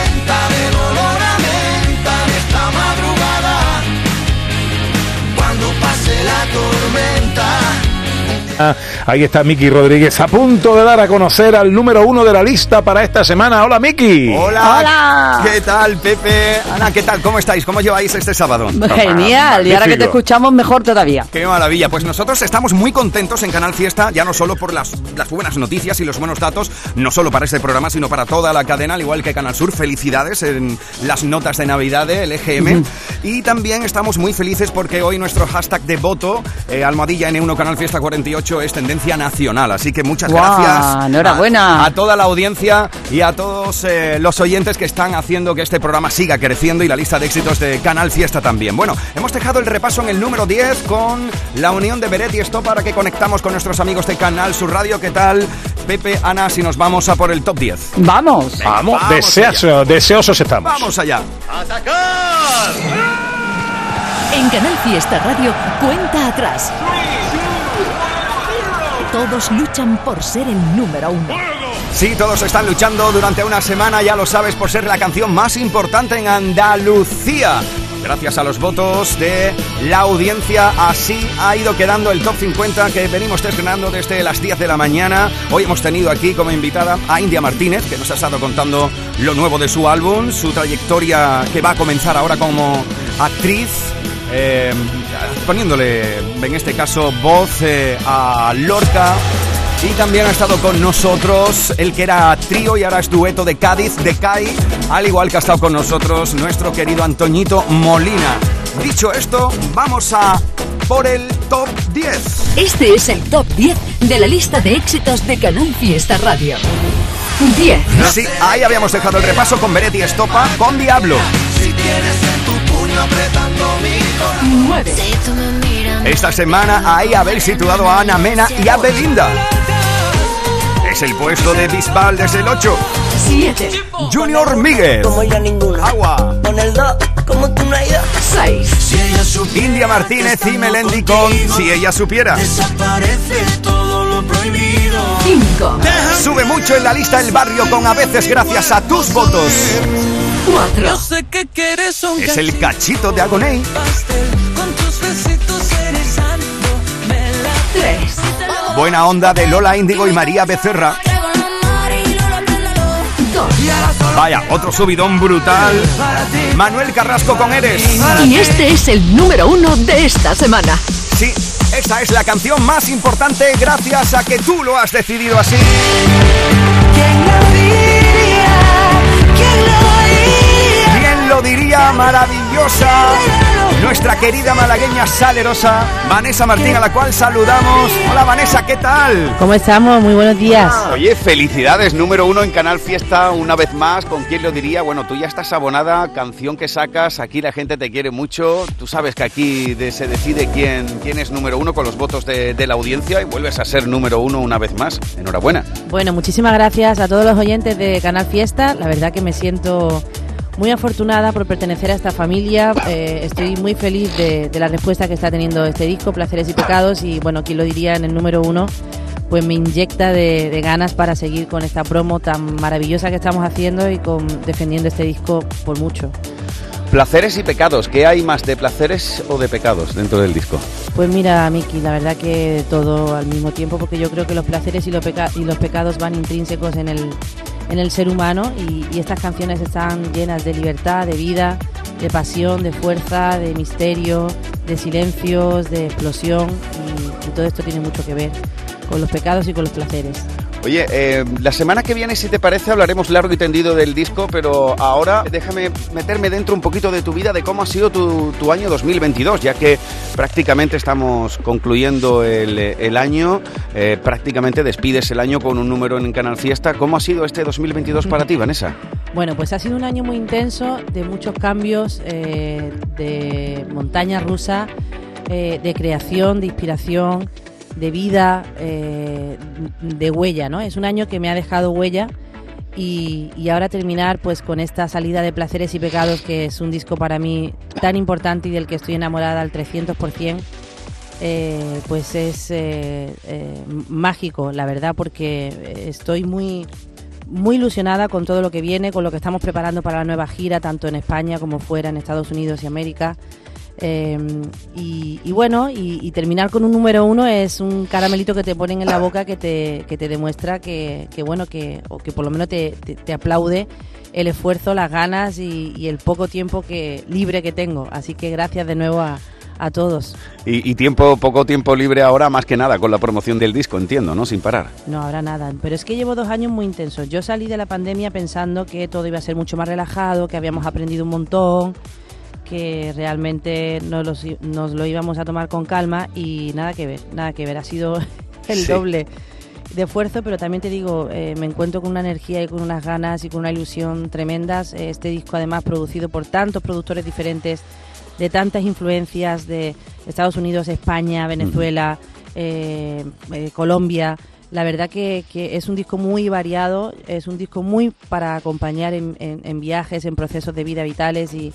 Ahí está Miki Rodríguez a punto de dar a conocer al número uno de la lista para esta semana. Hola Miki. Hola. ¿Qué tal, Pepe? Ana, ¿qué tal? ¿Cómo estáis? ¿Cómo lleváis este sábado? Genial, y ahora que te escuchamos mejor todavía. Qué maravilla. Pues nosotros estamos muy contentos en Canal Fiesta, ya no solo por las, las buenas noticias y los buenos datos, no solo para este programa, sino para toda la cadena, al igual que Canal Sur. Felicidades en las notas de Navidad del EGM. Y también estamos muy felices porque hoy nuestro hashtag de voto, eh, almohadilla N1 Canal Fiesta 48, es tendencia nacional. Así que muchas gracias. enhorabuena. A, a toda la audiencia y a todos eh, los oyentes que están haciendo que este programa siga creciendo y la lista de éxitos de Canal Fiesta también. Bueno, hemos dejado el repaso en el número 10 con la unión de Beret y Stop para que conectamos con nuestros amigos de Canal Sur Radio. ¿Qué tal? Pepe, Ana, si nos vamos a por el top 10. Vamos. Vamos, vamos deseoso- deseosos estamos. Vamos allá. En Canal Fiesta Radio, cuenta atrás. Todos luchan por ser el número uno. Sí, todos están luchando durante una semana, ya lo sabes, por ser la canción más importante en Andalucía. Gracias a los votos de la audiencia, así ha ido quedando el top 50 que venimos estrenando desde las 10 de la mañana. Hoy hemos tenido aquí como invitada a India Martínez, que nos ha estado contando lo nuevo de su álbum, su trayectoria que va a comenzar ahora como actriz. Eh, poniéndole en este caso voz eh, a Lorca y también ha estado con nosotros el que era trío y ahora es dueto de Cádiz, de CAI, al igual que ha estado con nosotros nuestro querido Antoñito Molina. Dicho esto, vamos a por el top 10. Este es el top 10 de la lista de éxitos de Canal Fiesta Radio. 10. Sí, ahí habíamos dejado el repaso con Beretti Estopa, con Diablo. Si tienes en tu puño apretando mi 9. Esta semana ahí habéis situado a Ana Mena y a Belinda. Es el puesto de Bisbal desde el 8. 7. Junior Miguel. Como ya ninguno. Agua. Con el 2, como tú no hay dos. 6. Si ella supiera India Martínez y Melendi con Si ella supiera. Desaparece todo lo prohibido. 5. Sube mucho en la lista el barrio con a veces gracias a tus votos. 4. sé que quieres un Es el cachito de pastel. Con tus besitos eres santo. Me la 3. Buena onda de Lola Índigo y María Becerra. 2. Vaya, otro subidón brutal. Manuel Carrasco con Eres. Y este es el número uno de esta semana. Sí, esta es la canción más importante gracias a que tú lo has decidido así. ¿Quién lo diría? Maravillosa. Nuestra querida malagueña salerosa, Vanessa Martín, a la cual saludamos. Hola Vanessa, ¿qué tal? ¿Cómo estamos? Muy buenos días. Oye, felicidades, número uno en Canal Fiesta una vez más. ¿Con quién lo diría? Bueno, tú ya estás abonada, canción que sacas, aquí la gente te quiere mucho. Tú sabes que aquí de- se decide quién, quién es número uno con los votos de, de la audiencia y vuelves a ser número uno una vez más. Enhorabuena. Bueno, muchísimas gracias a todos los oyentes de Canal Fiesta. La verdad que me siento muy afortunada por pertenecer a esta familia. Eh, estoy muy feliz de, de la respuesta que está teniendo este disco, Placeres y Pecados. Y bueno, quien lo diría en el número uno, pues me inyecta de, de ganas para seguir con esta promo tan maravillosa que estamos haciendo y con defendiendo este disco por mucho. Placeres y pecados. ¿Qué hay más de placeres o de pecados dentro del disco? Pues mira, Miki, la verdad que todo al mismo tiempo, porque yo creo que los placeres y los, peca- y los pecados van intrínsecos en el, en el ser humano y, estas canciones están llenas de libertad, de vida, de pasión, de fuerza, de misterio, de silencios, de explosión y todo esto tiene mucho que ver con los pecados y con los placeres. Oye, eh, la semana que viene, si te parece, hablaremos largo y tendido del disco, pero ahora déjame meterme dentro un poquito de tu vida, de cómo ha sido tu, tu año 2022, ya que prácticamente estamos concluyendo el, año, eh, prácticamente despides el año con un número en Canal Fiesta. ¿Cómo ha sido este 2022 para ti, Vanessa? Bueno, pues ha sido un año muy intenso, de muchos cambios, eh, de montaña rusa, eh, de creación, de inspiración, de vida, eh, de huella, ¿no? Es un año que me ha dejado huella y, y ahora terminar pues con esta salida de Placeres y Pecados, que es un disco para mí tan importante y del que estoy enamorada al 300%, eh, pues es eh, mágico, la verdad, porque estoy muy muy ilusionada con todo lo que viene, con lo que estamos preparando para la nueva gira, tanto en España como fuera, en Estados Unidos y América. Eh, y, y bueno, y, y terminar con un número uno es un caramelito que te ponen en la boca que te, que te demuestra que, que bueno, que, o que por lo menos te, te- te aplaude el esfuerzo, las ganas y, y el poco tiempo que libre que tengo. Así que gracias de nuevo a, a todos. Y, y tiempo, poco tiempo libre ahora, más que nada, con la promoción del disco, entiendo, ¿no? Sin parar. No habrá nada, pero es que llevo dos años muy intensos. Yo salí de la pandemia pensando que todo iba a ser mucho más relajado, que habíamos aprendido un montón, que realmente nos, los nos lo íbamos a tomar con calma y nada que ver, nada que ver. Ha sido el Sí. doble de esfuerzo, pero también te digo, eh, me encuentro con una energía y con unas ganas y con una ilusión tremendas. Eh, Este disco además producido por tantos productores diferentes, de tantas influencias de Estados Unidos, España, Venezuela, eh, eh, Colombia. La verdad que, que es un disco muy variado, es un disco muy para acompañar en, en- en viajes, en procesos de vida vitales y,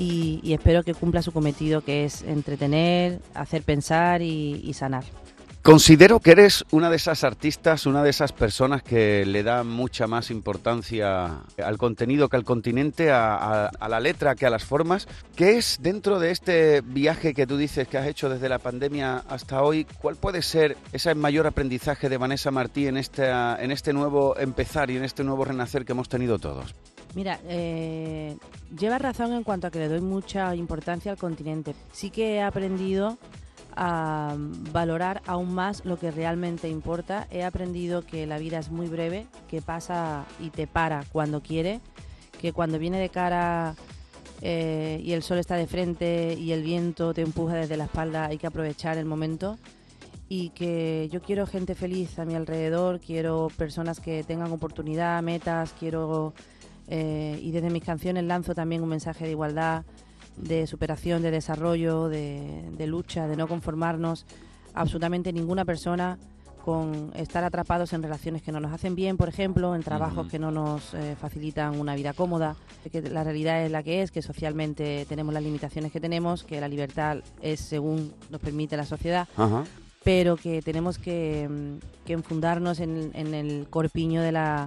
y- espero que cumpla su cometido, que es entretener, hacer pensar y, sanar. Considero que eres una de esas artistas, una de esas personas que le da mucha más importancia al contenido que al continente, a, la letra que a las formas. ¿Qué es dentro de este viaje que tú dices que has hecho desde la pandemia hasta hoy? ¿Cuál puede ser ese mayor aprendizaje de Vanessa Martí en, esta, en este nuevo empezar y en este nuevo renacer que hemos tenido todos? Mira, eh, llevas razón en cuanto a que le doy mucha importancia al continente. Sí que he aprendido a valorar aún más lo que realmente importa. He aprendido que la vida es muy breve, que pasa y te para cuando quiere, que cuando viene de cara eh, y el sol está de frente y el viento te empuja desde la espalda, hay que aprovechar el momento y que yo quiero gente feliz a mi alrededor, quiero personas que tengan oportunidad, metas, quiero eh, y desde mis canciones lanzo también un mensaje de igualdad, de superación, de desarrollo, de, de lucha, de no conformarnos. Absolutamente ninguna persona con estar atrapados en relaciones que no nos hacen bien, por ejemplo, en trabajos que no nos eh, facilitan una vida cómoda, que la realidad es la que es, que socialmente tenemos las limitaciones que tenemos, que la libertad es según nos permite la sociedad pero que tenemos que, mm, que enfundarnos en, en el corpiño de, la,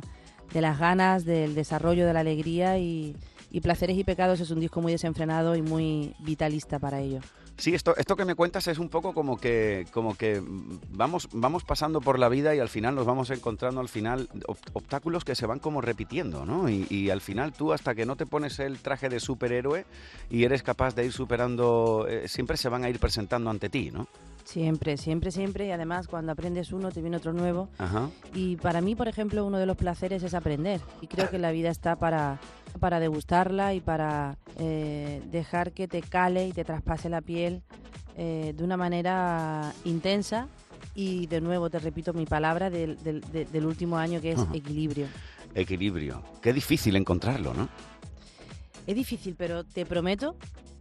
de las ganas, del desarrollo, de la alegría y, Placeres y Pecados es un disco muy desenfrenado y muy vitalista para ello. Sí, esto, esto que me cuentas es un poco como que, como que vamos, vamos pasando por la vida y al final nos vamos encontrando al final ob- obstáculos que se van como repitiendo, ¿no? Y, y al final tú hasta que no te pones el traje de superhéroe y eres capaz de ir superando, eh, siempre se van a ir presentando ante ti, ¿no? Siempre, siempre, siempre y además cuando aprendes uno te viene otro nuevo Ajá. y para mí, por ejemplo, uno de los placeres es aprender y creo que la vida está para, para degustarla y para eh, dejar que te cale y te traspase la piel eh, de una manera intensa y de nuevo te repito mi palabra del, del- de- del último año que es Ajá. equilibrio. Equilibrio. Qué difícil encontrarlo, ¿no? Es difícil, pero te prometo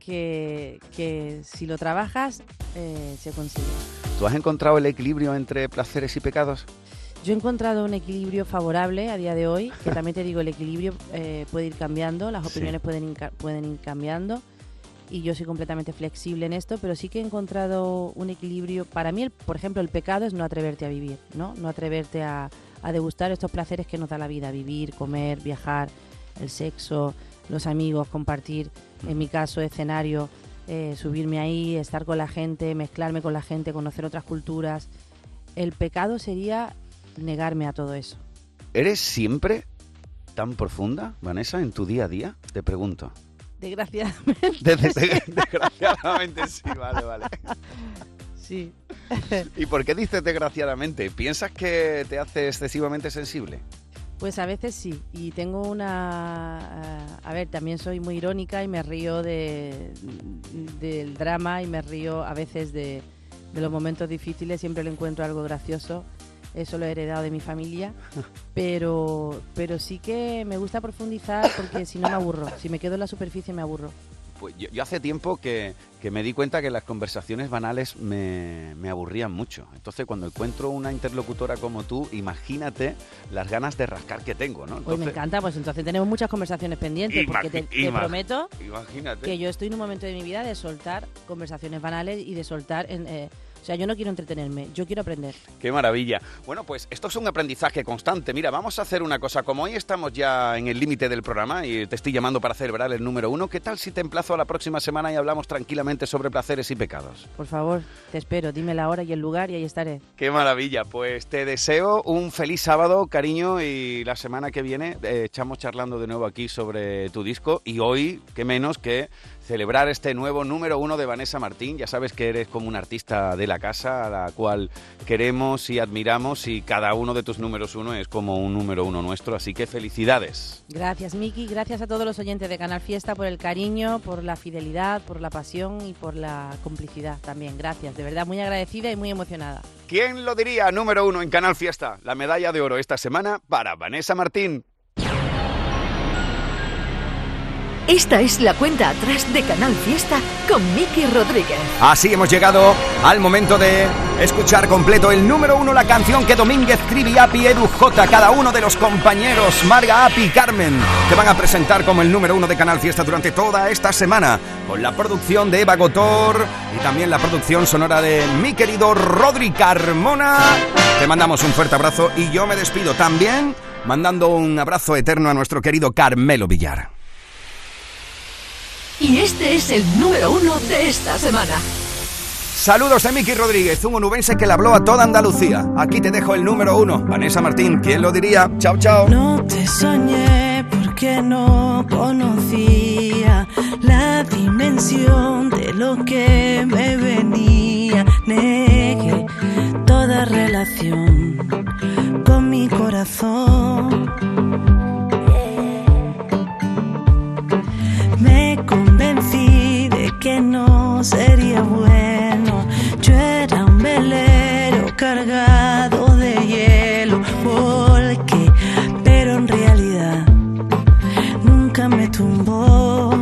que, que si lo trabajas eh, se consigue. ¿Tú has encontrado el equilibrio entre placeres y pecados? Yo he encontrado un equilibrio favorable a día de hoy, que también te digo, el equilibrio eh, puede ir cambiando, las Sí. opiniones pueden, ir, ca- pueden ir cambiando y yo soy completamente flexible en esto, pero sí que he encontrado un equilibrio. Para mí, el- por ejemplo, el pecado es no atreverte a vivir, ¿no? No atreverte a, a degustar estos placeres que nos da la vida, vivir, comer, viajar, el sexo, los amigos, compartir, en mi caso, escenario, eh, subirme ahí, estar con la gente, mezclarme con la gente, conocer otras culturas. El pecado sería negarme a todo eso. ¿Eres siempre tan profunda, Vanessa, en tu día a día? Te pregunto. Desgraciadamente. De- de- de- desgraciadamente sí, vale, vale. Sí. ¿Y por qué dices desgraciadamente? ¿Piensas que te hace excesivamente sensible? Pues a veces sí, y tengo una... ah, A ver, también soy muy irónica y me río de, del drama y me río a veces de, de los momentos difíciles, siempre le encuentro algo gracioso, eso lo he heredado de mi familia, pero, pero sí que me gusta profundizar porque si no me aburro, si me quedo en la superficie me aburro. Pues yo, yo hace tiempo que, que me di cuenta que las conversaciones banales me, me aburrían mucho. Entonces, cuando encuentro una interlocutora como tú, imagínate las ganas de rascar que tengo, ¿no? Me Entonces, encanta, pues entonces tenemos muchas conversaciones pendientes, porque te, prometo Imagínate. que yo estoy en un momento de mi vida de soltar conversaciones banales y de soltar en, eh, O sea, yo no quiero entretenerme, yo quiero aprender. Qué maravilla. Bueno, pues esto es un aprendizaje constante. Mira, vamos a hacer una cosa. Como hoy estamos ya en el límite del programa y te estoy llamando para celebrar el número uno, ¿qué tal si te emplazo a la próxima semana y hablamos tranquilamente sobre placeres y pecados? Por favor, te espero, dime la hora y el lugar y ahí estaré. Qué maravilla. Pues te deseo un feliz sábado, cariño, y la semana que viene eh, echamos charlando de nuevo aquí sobre tu disco y hoy, qué menos que celebrar este nuevo número uno de Vanessa Martín. Ya sabes que eres como un artista de la casa a la cual queremos y admiramos y cada uno de tus números uno es como un número uno nuestro, así que felicidades. Gracias, Miki. Gracias a todos los oyentes de Canal Fiesta por el cariño, por la fidelidad, por la pasión y por la complicidad también. Gracias, de verdad, muy agradecida y muy emocionada. ¿Quién lo diría? Número uno en Canal Fiesta. La medalla de oro esta semana para Vanessa Martín. Esta es la cuenta atrás de Canal Fiesta con Miki Rodríguez. Así hemos llegado al momento de escuchar completo el número uno, la canción que Domínguez, Trivi, Api, Edu, J, cada uno de los compañeros, Marga, Api, Carmen, te van a presentar como el número uno de Canal Fiesta durante toda esta semana, con la producción de Eva Gotor y también la producción sonora de mi querido Rodri Carmona. Te mandamos un fuerte abrazo y yo me despido también mandando un abrazo eterno a nuestro querido Carmelo Villar. Y este es el número uno de esta semana. Saludos de Miki Rodríguez, un onubense que le habló a toda Andalucía. Aquí te dejo el número uno, Vanessa Martín. ¿Quién lo diría? Chao, chao. No te soñé porque no conocía la dimensión de lo que me venía. Negué toda relación con mi corazón. convencí de que no sería bueno. Yo era un velero cargado de hielo, porque, pero en realidad nunca me tumbó.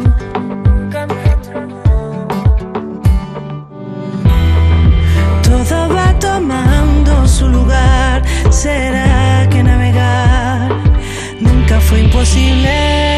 Nunca me tumbó. Todo va tomando su lugar, será que navegar nunca fue imposible.